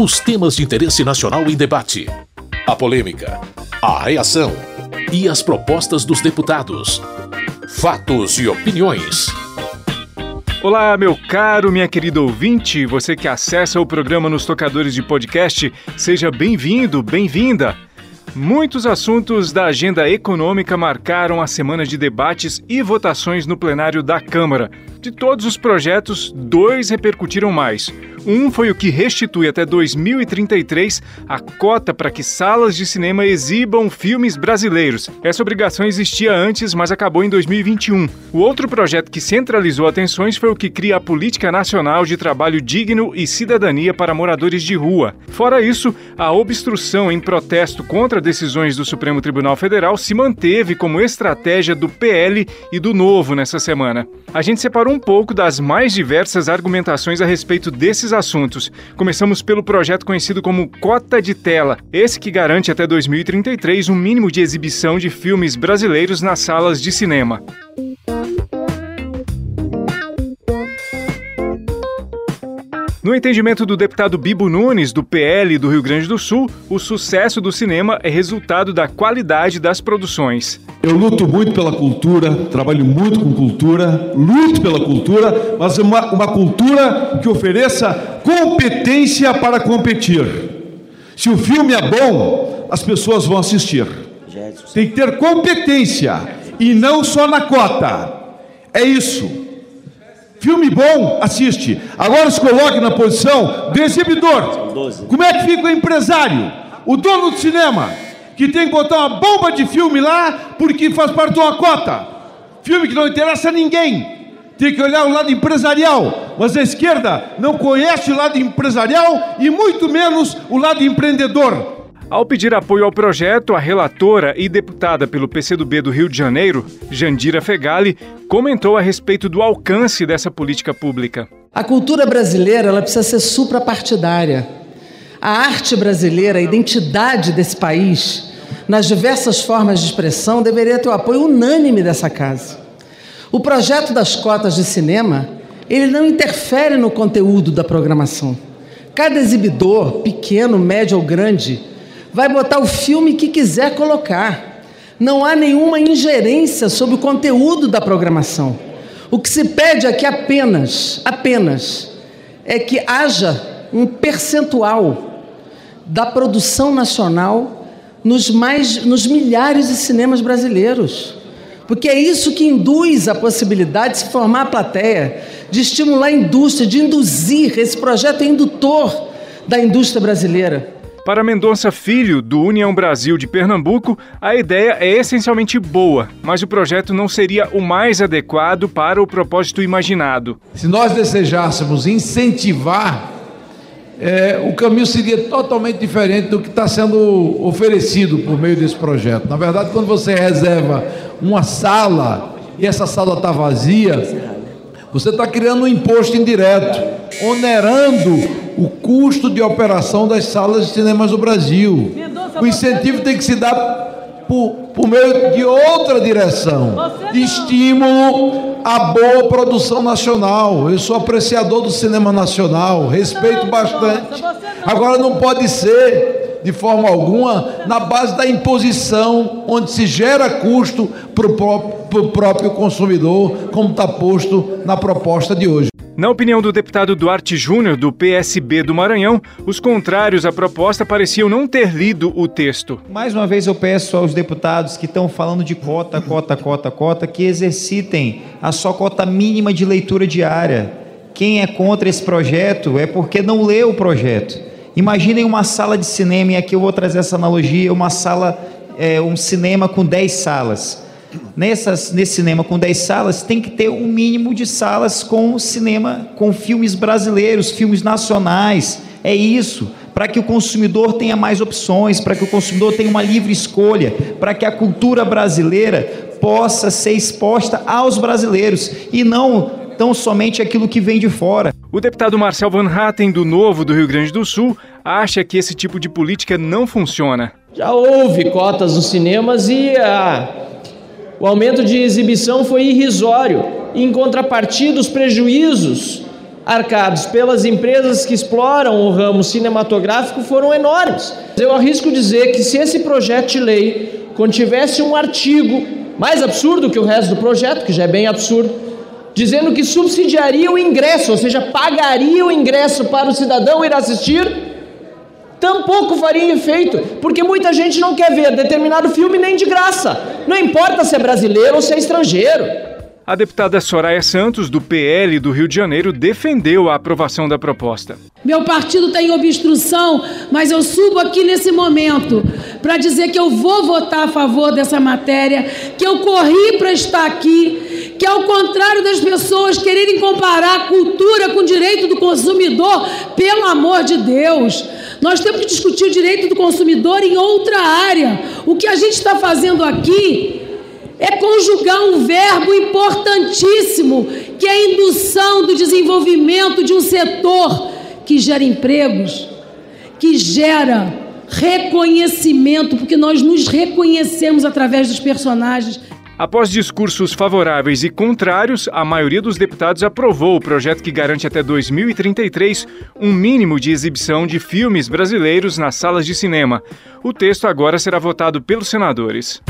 Os temas de interesse nacional em debate. A polêmica. A reação. E as propostas dos deputados. Fatos e opiniões. Olá, meu caro, minha querida ouvinte, você que acessa o programa nos tocadores de podcast, seja bem-vindo, bem-vinda. Muitos assuntos da agenda econômica marcaram a semana de debates e votações no plenário da Câmara. De todos os projetos, dois repercutiram mais. Um foi o que restitui até 2033 a cota para que salas de cinema exibam filmes brasileiros. Essa obrigação existia antes, mas acabou em 2021. O outro projeto que centralizou atenções foi o que cria a Política Nacional de Trabalho Digno e Cidadania para Moradores de Rua. Fora isso, a obstrução em protesto contra decisões do Supremo Tribunal Federal se manteve como estratégia do PL e do Novo nessa semana. A gente separou um pouco das mais diversas argumentações a respeito desses assuntos. Começamos pelo projeto conhecido como Cota de Tela, esse que garante até 2033 um mínimo de exibição de filmes brasileiros nas salas de cinema. No entendimento do deputado Bibo Nunes, do PL do Rio Grande do Sul, o sucesso do cinema é resultado da qualidade das produções. Eu luto muito pela cultura, trabalho muito com cultura, luto pela cultura, mas uma, uma cultura que ofereça competência para competir. Se o filme é bom, as pessoas vão assistir. Tem que ter competência e não só na cota. É isso. Filme bom, assiste. Agora se coloque na posição do exibidor. Como é que fica o empresário? O dono do cinema, que tem que botar uma bomba de filme lá porque faz parte de uma cota. Filme que não interessa a ninguém. Tem que olhar o lado empresarial. Mas a esquerda não conhece o lado empresarial e muito menos o lado empreendedor. Ao pedir apoio ao projeto, a relatora e deputada pelo PCdoB do Rio de Janeiro, Jandira Fegali, comentou a respeito do alcance dessa política pública. A cultura brasileira ela precisa ser suprapartidária. A arte brasileira, a identidade desse país, nas diversas formas de expressão, deveria ter o apoio unânime dessa casa. O projeto das cotas de cinema, ele não interfere no conteúdo da programação. Cada exibidor, pequeno, médio ou grande, vai botar o filme que quiser colocar. Não há nenhuma ingerência sobre o conteúdo da programação. O que se pede aqui apenas, apenas, é que haja um percentual da produção nacional nos mais nos milhares de cinemas brasileiros. Porque é isso que induz a possibilidade de se formar a plateia, de estimular a indústria, de induzir. Esse projeto é indutor da indústria brasileira. Para Mendonça Filho, do União Brasil de Pernambuco, a ideia é essencialmente boa, mas o projeto não seria o mais adequado para o propósito imaginado. Se nós desejássemos incentivar, é, o caminho seria totalmente diferente do que está sendo oferecido por meio desse projeto. Na verdade, quando você reserva uma sala e essa sala está vazia, você está criando um imposto indireto, onerando o custo de operação das salas de cinemas do Brasil. O incentivo tem que se dar por, por meio de outra direção, de estímulo à boa produção nacional. Eu sou apreciador do cinema nacional, respeito bastante. Agora não pode ser de forma alguma na base da imposição, onde se gera custo para o próprio, próprio consumidor, como está posto na proposta de hoje. Na opinião do deputado Duarte Júnior, do PSB do Maranhão, os contrários à proposta pareciam não ter lido o texto. Mais uma vez eu peço aos deputados que estão falando de cota, cota, cota, cota, que exercitem a sua cota mínima de leitura diária. Quem é contra esse projeto é porque não leu o projeto. Imaginem uma sala de cinema, e aqui eu vou trazer essa analogia, uma sala, é, um cinema com 10 salas nessas, nesse cinema com 10 salas, tem que ter um mínimo de salas com cinema, com filmes brasileiros, filmes nacionais. É isso, para que o consumidor tenha mais opções, para que o consumidor tenha uma livre escolha, para que a cultura brasileira possa ser exposta aos brasileiros e não tão somente aquilo que vem de fora. O deputado Marcel Van Hatten, do Novo do Rio Grande do Sul, acha que esse tipo de política não funciona. Já houve cotas nos cinemas e a o aumento de exibição foi irrisório. Em contrapartida, os prejuízos arcados pelas empresas que exploram o ramo cinematográfico foram enormes. Eu arrisco dizer que se esse projeto de lei contivesse um artigo mais absurdo que o resto do projeto, que já é bem absurdo, dizendo que subsidiaria o ingresso, ou seja, pagaria o ingresso para o cidadão ir assistir, tampouco faria efeito, porque muita gente não quer ver determinado filme nem de graça, não importa se é brasileiro ou se é estrangeiro. A deputada Soraya Santos, do PL do Rio de Janeiro, defendeu a aprovação da proposta. Meu partido tem obstrução, mas eu subo aqui nesse momento para dizer que eu vou votar a favor dessa matéria, que eu corri para estar aqui, que ao contrário das pessoas quererem comparar cultura com direito do consumidor, pelo amor de Deus, nós temos que discutir o direito do consumidor em outra área. O que a gente está fazendo aqui é conjugar um verbo importantíssimo, que é a indução do desenvolvimento de um setor que gera empregos, que gera reconhecimento, porque nós nos reconhecemos através dos personagens. Após discursos favoráveis e contrários, a maioria dos deputados aprovou o projeto que garante até 2033 um mínimo de exibição de filmes brasileiros nas salas de cinema. O texto agora será votado pelos senadores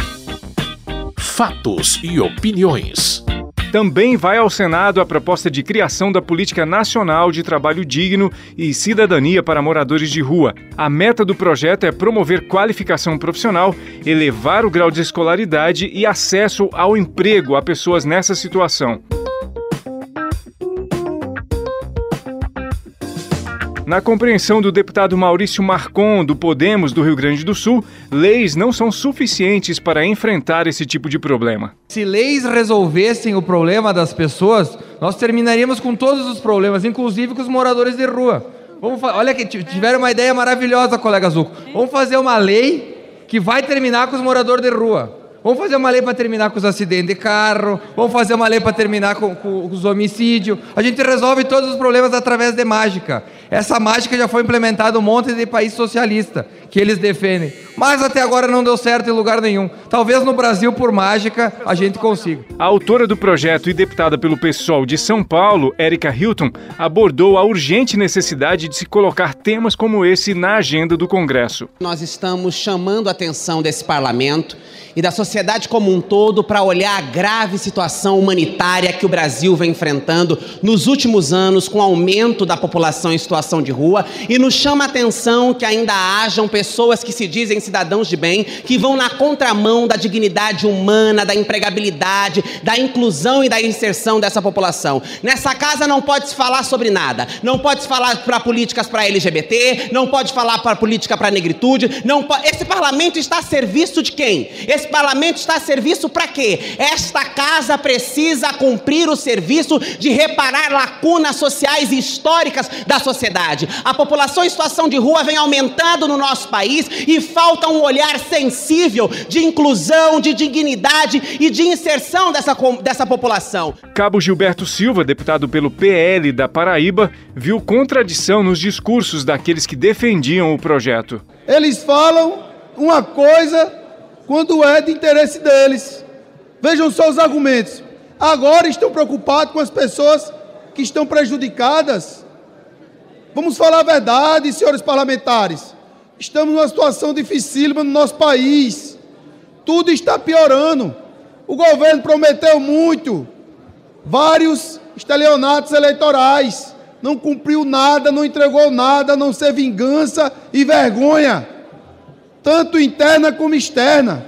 fatos e opiniões. Também vai ao Senado a proposta de criação da Política Nacional de Trabalho Digno e Cidadania para Moradores de Rua. A meta do projeto é promover qualificação profissional, elevar o grau de escolaridade e acesso ao emprego a pessoas nessa situação. Na compreensão do deputado Maurício Marcon, do Podemos do Rio Grande do Sul, leis não são suficientes para enfrentar esse tipo de problema. Se leis resolvessem o problema das pessoas, nós terminaríamos com todos os problemas, inclusive com os moradores de rua. Vamos Olha que tiveram uma ideia maravilhosa, colega Zuco. Vamos fazer uma lei que vai terminar com os moradores de rua. Vamos fazer uma lei para terminar com os acidentes de carro. Vamos fazer uma lei para terminar com, com, os homicídios. A gente resolve todos os problemas através de mágica. Essa mágica já foi implementada em um monte de país socialista que eles defendem. Mas até agora não deu certo em lugar nenhum. Talvez no Brasil, por mágica, a gente consiga. A autora do projeto e deputada pelo PSOL de São Paulo, Érica Hilton, abordou a urgente necessidade de se colocar temas como esse na agenda do Congresso. Nós estamos chamando a atenção desse parlamento e da sociedade como um todo para olhar a grave situação humanitária que o Brasil vem enfrentando nos últimos anos com o aumento da população em situação de rua e nos chama a atenção que ainda hajam pessoas que se dizem cidadãos de bem, que vão na contramão da dignidade humana, da empregabilidade, da inclusão e da inserção dessa população. Nessa casa não pode se falar sobre nada. Não pode se falar para políticas para LGBT, não pode falar para política para negritude, não esse parlamento está a serviço de quem? Esse parlamento está a serviço para quê? Esta casa precisa cumprir o serviço de reparar lacunas sociais e históricas da sociedade. A população em situação de rua vem aumentando no nosso país e falta um olhar sensível de inclusão, de dignidade e de inserção dessa, dessa população. Cabo Gilberto Silva, deputado pelo PL da Paraíba, viu contradição nos discursos daqueles que defendiam o projeto. Eles falam uma coisa quando é de interesse deles. Vejam só os argumentos. Agora estão preocupados com as pessoas que estão prejudicadas. Vamos falar a verdade, senhores parlamentares. Estamos numa situação dificílima no nosso país. Tudo está piorando. O governo prometeu muito, vários estelionatos eleitorais. Não cumpriu nada, não entregou nada, a não ser vingança e vergonha tanto interna como externa.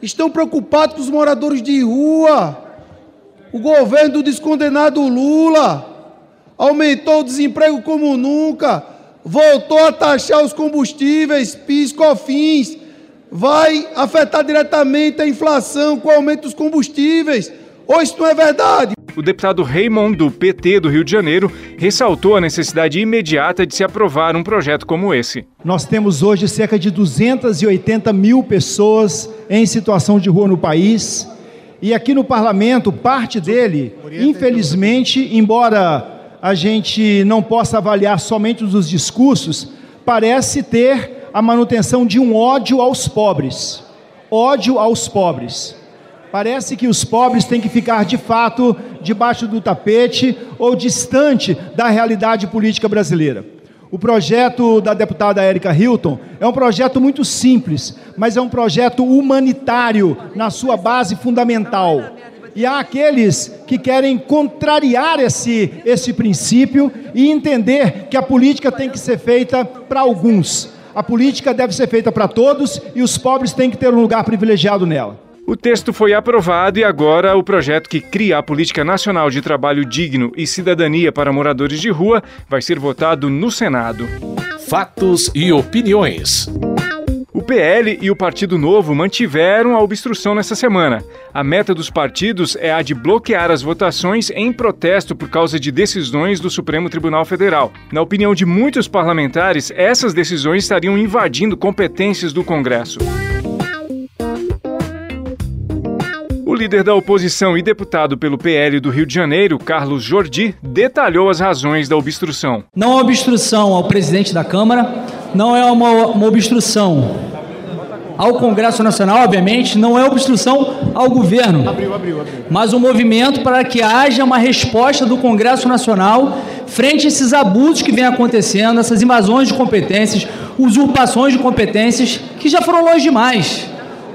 Estão preocupados com os moradores de rua. O governo do descondenado Lula aumentou o desemprego como nunca, voltou a taxar os combustíveis, PIS, COFINS, vai afetar diretamente a inflação com o aumento dos combustíveis. Ou isso não é verdade? o deputado Raymond, do PT do Rio de Janeiro, ressaltou a necessidade imediata de se aprovar um projeto como esse. Nós temos hoje cerca de 280 mil pessoas em situação de rua no país. E aqui no parlamento, parte dele, infelizmente, embora a gente não possa avaliar somente os discursos, parece ter a manutenção de um ódio aos pobres. Ódio aos pobres. Parece que os pobres têm que ficar de fato debaixo do tapete ou distante da realidade política brasileira. O projeto da deputada Érica Hilton é um projeto muito simples, mas é um projeto humanitário na sua base fundamental. E há aqueles que querem contrariar esse, esse princípio e entender que a política tem que ser feita para alguns. A política deve ser feita para todos e os pobres têm que ter um lugar privilegiado nela. O texto foi aprovado e agora o projeto que cria a Política Nacional de Trabalho Digno e Cidadania para Moradores de Rua vai ser votado no Senado. Fatos e opiniões. PL e o Partido Novo mantiveram a obstrução nessa semana. A meta dos partidos é a de bloquear as votações em protesto por causa de decisões do Supremo Tribunal Federal. Na opinião de muitos parlamentares, essas decisões estariam invadindo competências do Congresso. O líder da oposição e deputado pelo PL do Rio de Janeiro, Carlos Jordi, detalhou as razões da obstrução. Não é obstrução ao presidente da Câmara, não é uma, uma obstrução ao Congresso Nacional, obviamente, não é obstrução ao governo, abriu, abriu, abriu. mas um movimento para que haja uma resposta do Congresso Nacional frente a esses abusos que vêm acontecendo, essas invasões de competências, usurpações de competências que já foram longe demais.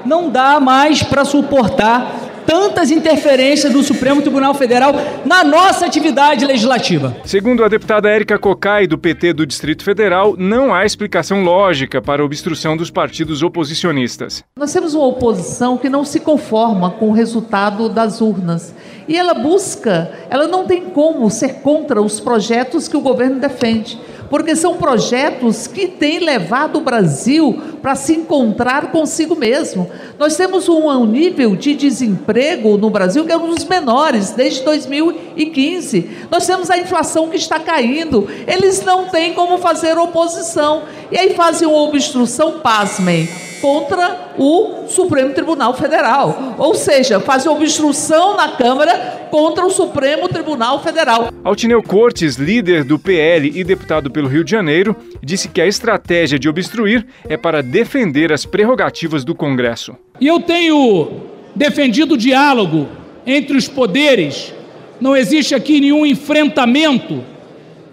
Não dá mais para suportar tantas interferências do Supremo Tribunal Federal na nossa atividade legislativa. Segundo a deputada Érica Cocai, do PT do Distrito Federal, não há explicação lógica para a obstrução dos partidos oposicionistas. Nós temos uma oposição que não se conforma com o resultado das urnas. E ela busca, ela não tem como ser contra os projetos que o governo defende porque são projetos que têm levado o Brasil para se encontrar consigo mesmo. Nós temos um, nível de desemprego no Brasil que é um dos menores desde 2015. Nós temos a inflação que está caindo. Eles não têm como fazer oposição. E aí fazem uma obstrução, pasmem contra o Supremo Tribunal Federal. Ou seja, fazer obstrução na Câmara contra o Supremo Tribunal Federal. Altineu Cortes, líder do PL e deputado pelo Rio de Janeiro, disse que a estratégia de obstruir é para defender as prerrogativas do Congresso. E eu tenho defendido o diálogo entre os poderes. Não existe aqui nenhum enfrentamento,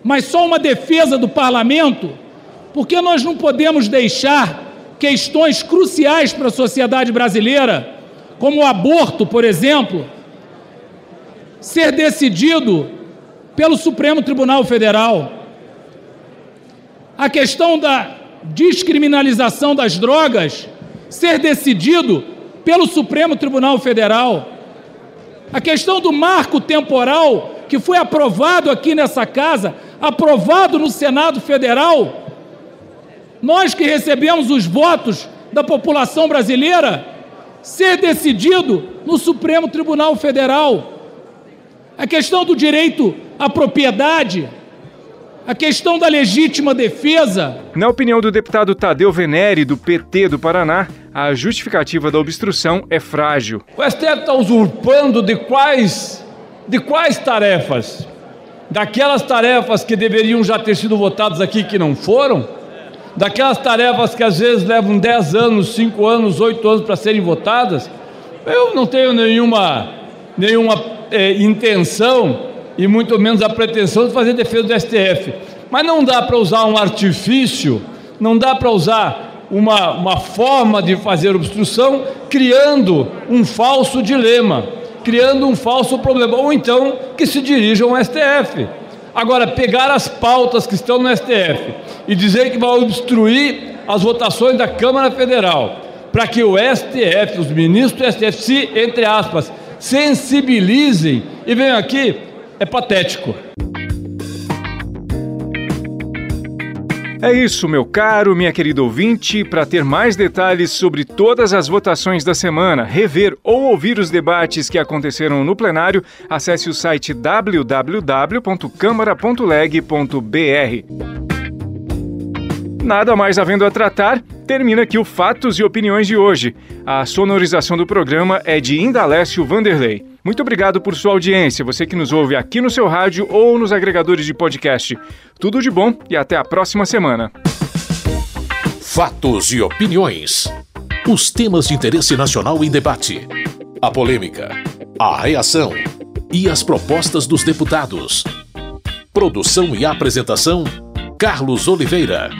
mas só uma defesa do parlamento, porque nós não podemos deixar questões cruciais para a sociedade brasileira, como o aborto, por exemplo, ser decidido pelo Supremo Tribunal Federal. A questão da descriminalização das drogas ser decidido pelo Supremo Tribunal Federal. A questão do marco temporal que foi aprovado aqui nessa casa, aprovado no Senado Federal, nós que recebemos os votos da população brasileira, ser decidido no Supremo Tribunal Federal. A questão do direito à propriedade, a questão da legítima defesa. Na opinião do deputado Tadeu Venere, do PT do Paraná, a justificativa da obstrução é frágil. O STF está usurpando de quais, de quais tarefas? Daquelas tarefas que deveriam já ter sido votadas aqui que não foram? Daquelas tarefas que às vezes levam 10 anos, 5 anos, 8 anos para serem votadas, eu não tenho nenhuma, nenhuma é, intenção e muito menos a pretensão de fazer defesa do STF. Mas não dá para usar um artifício, não dá para usar uma, uma forma de fazer obstrução criando um falso dilema, criando um falso problema, ou então que se dirijam ao STF. Agora, pegar as pautas que estão no STF e dizer que vai obstruir as votações da Câmara Federal, para que o STF, os ministros do STF, se, entre aspas, sensibilizem e venham aqui, é patético. É isso, meu caro, minha querida ouvinte. Para ter mais detalhes sobre todas as votações da semana, rever ou ouvir os debates que aconteceram no plenário, acesse o site www.câmara.leg.br. Nada mais havendo a tratar, termina aqui o Fatos e Opiniões de hoje. A sonorização do programa é de Indalécio Vanderlei. Muito obrigado por sua audiência, você que nos ouve aqui no seu rádio ou nos agregadores de podcast. Tudo de bom e até a próxima semana. Fatos e opiniões. Os temas de interesse nacional em debate. A polêmica, a reação e as propostas dos deputados. Produção e apresentação: Carlos Oliveira.